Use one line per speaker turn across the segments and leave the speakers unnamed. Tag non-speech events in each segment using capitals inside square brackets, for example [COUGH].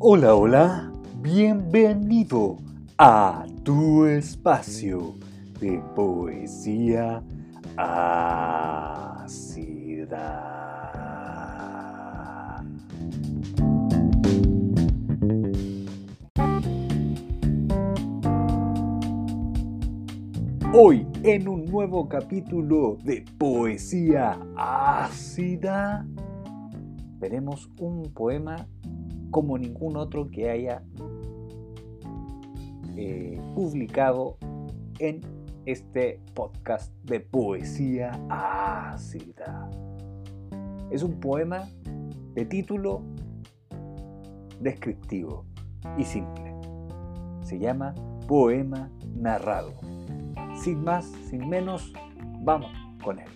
Hola, hola, bienvenido a tu espacio de poesía ácida. Hoy en un nuevo capítulo de poesía ácida veremos un poema como ningún otro que haya eh, publicado en este podcast de poesía ácida. Es un poema de título descriptivo y simple. Se llama Poema Narrado. Sin más, sin menos, vamos con él.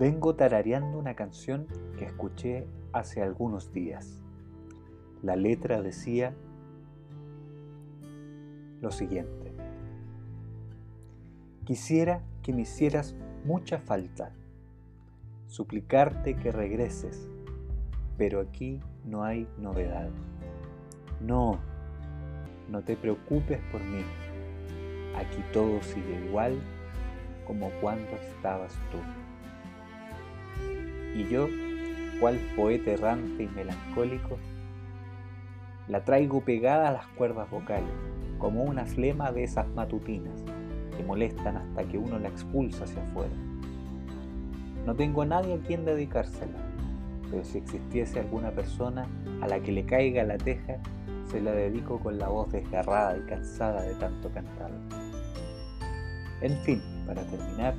Vengo tarareando una canción que escuché hace algunos días. La letra decía lo siguiente. Quisiera que me hicieras mucha falta, suplicarte que regreses, pero aquí no hay novedad. No, no te preocupes por mí. Aquí todo sigue igual como cuando estabas tú. Y yo, cual poeta errante y melancólico, la traigo pegada a las cuerdas vocales, como una flema de esas matutinas que molestan hasta que uno la expulsa hacia afuera. No tengo nadie a quien dedicársela, pero si existiese alguna persona a la que le caiga la teja, se la dedico con la voz desgarrada y cansada de tanto cantar. En fin, para terminar,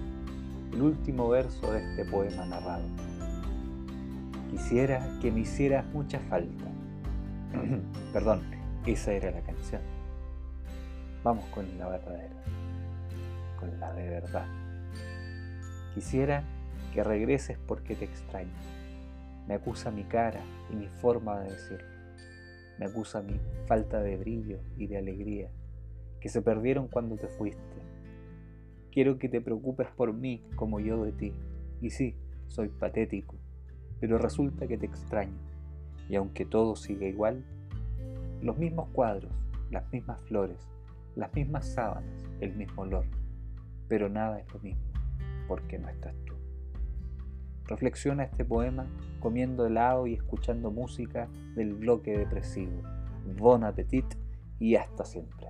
el último verso de este poema narrado. Quisiera que me hicieras mucha falta. [CLEARS THROAT] Perdón, esa era la canción. Vamos con la verdadera, con la de verdad. Quisiera que regreses porque te extraño. Me acusa mi cara y mi forma de decirlo. Me acusa mi falta de brillo y de alegría, que se perdieron cuando te fuiste. Quiero que te preocupes por mí como yo de ti. Y sí, soy patético, pero resulta que te extraño, y aunque todo sigue igual, los mismos cuadros, las mismas flores, las mismas sábanas, el mismo olor, pero nada es lo mismo, porque no estás tú. Reflexiona este poema comiendo helado y escuchando música del bloque depresivo. Bon appetit y hasta siempre.